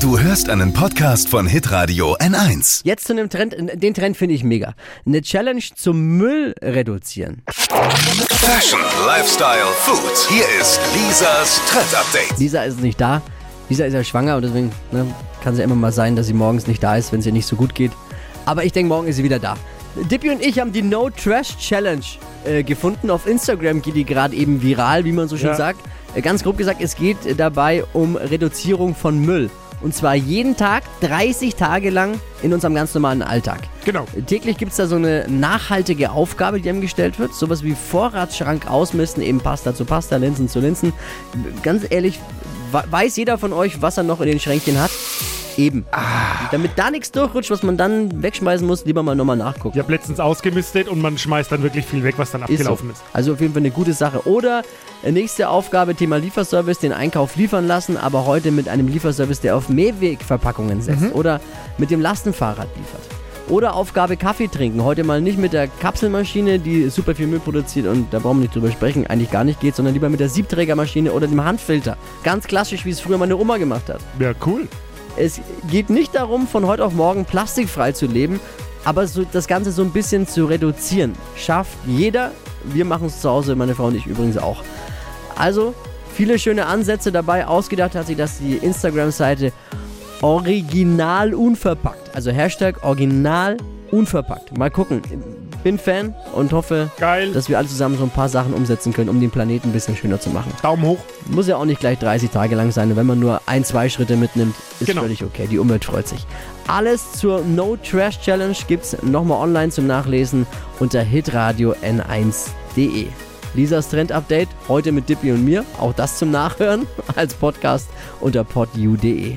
Du hörst einen Podcast von Hitradio N1. Jetzt zu einem Trend, den Trend finde ich mega. Eine Challenge zum Müll reduzieren. Fashion, Lifestyle, Food. Hier ist Lisas Trend Update. Lisa ist nicht da. Lisa ist ja schwanger und deswegen ne, kann es ja immer mal sein, dass sie morgens nicht da ist, wenn es ihr nicht so gut geht. Aber ich denke, morgen ist sie wieder da. Dippy und ich haben die No Trash Challenge äh, gefunden. Auf Instagram geht die gerade eben viral, wie man so schön Ja. sagt. Äh, ganz grob gesagt, es geht dabei um Reduzierung von Müll. Und zwar jeden Tag, 30 Tage lang in unserem ganz normalen Alltag. Genau. Täglich gibt es da so eine nachhaltige Aufgabe, die einem gestellt wird. Sowas wie Vorratsschrank ausmisten, eben Pasta zu Pasta, Linsen zu Linsen. Ganz ehrlich, we- weiß jeder von euch, was er noch in den Schränkchen hat? Eben. Damit da nichts durchrutscht, was man dann wegschmeißen muss, lieber mal nochmal nachgucken. Ich habe letztens ausgemistet und man schmeißt dann wirklich viel weg, was dann Ist so. abgelaufen ist. Also auf jeden Fall eine gute Sache. Oder äh, nächste Aufgabe, Thema Lieferservice, den Einkauf liefern lassen, aber heute mit einem Lieferservice, der auf Mehrwegverpackungen setzt. Mhm. Oder mit dem Lastenfahrrad liefert. Oder Aufgabe Kaffee trinken. Heute mal nicht mit der Kapselmaschine, die super viel Müll produziert und da brauchen wir nicht drüber sprechen, eigentlich gar nicht geht, sondern lieber mit der Siebträgermaschine oder dem Handfilter. Ganz klassisch, wie es früher meine Oma gemacht hat. Ja, cool. Es geht nicht darum, von heute auf morgen plastikfrei zu leben, aber so, das Ganze so ein bisschen zu reduzieren. Schafft jeder. Wir machen es zu Hause, meine Frau und ich übrigens auch. Also, viele schöne Ansätze dabei. Ausgedacht hat sich das die Instagram-Seite Original Unverpackt. Also Hashtag Original Unverpackt. Mal gucken. Bin Fan und hoffe, Geil. dass wir alle zusammen so ein paar Sachen umsetzen können, um den Planeten ein bisschen schöner zu machen. Daumen hoch. Muss ja auch nicht gleich 30 Tage lang sein. Und wenn man nur ein, zwei Schritte mitnimmt, ist Genau. völlig okay. Die Umwelt freut sich. Alles zur No Trash Challenge gibt's nochmal online zum Nachlesen unter hitradio n1.de. Lisas Trend Update heute mit Dippy und mir. Auch das zum Nachhören als Podcast unter podu.de.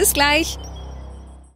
Bis gleich.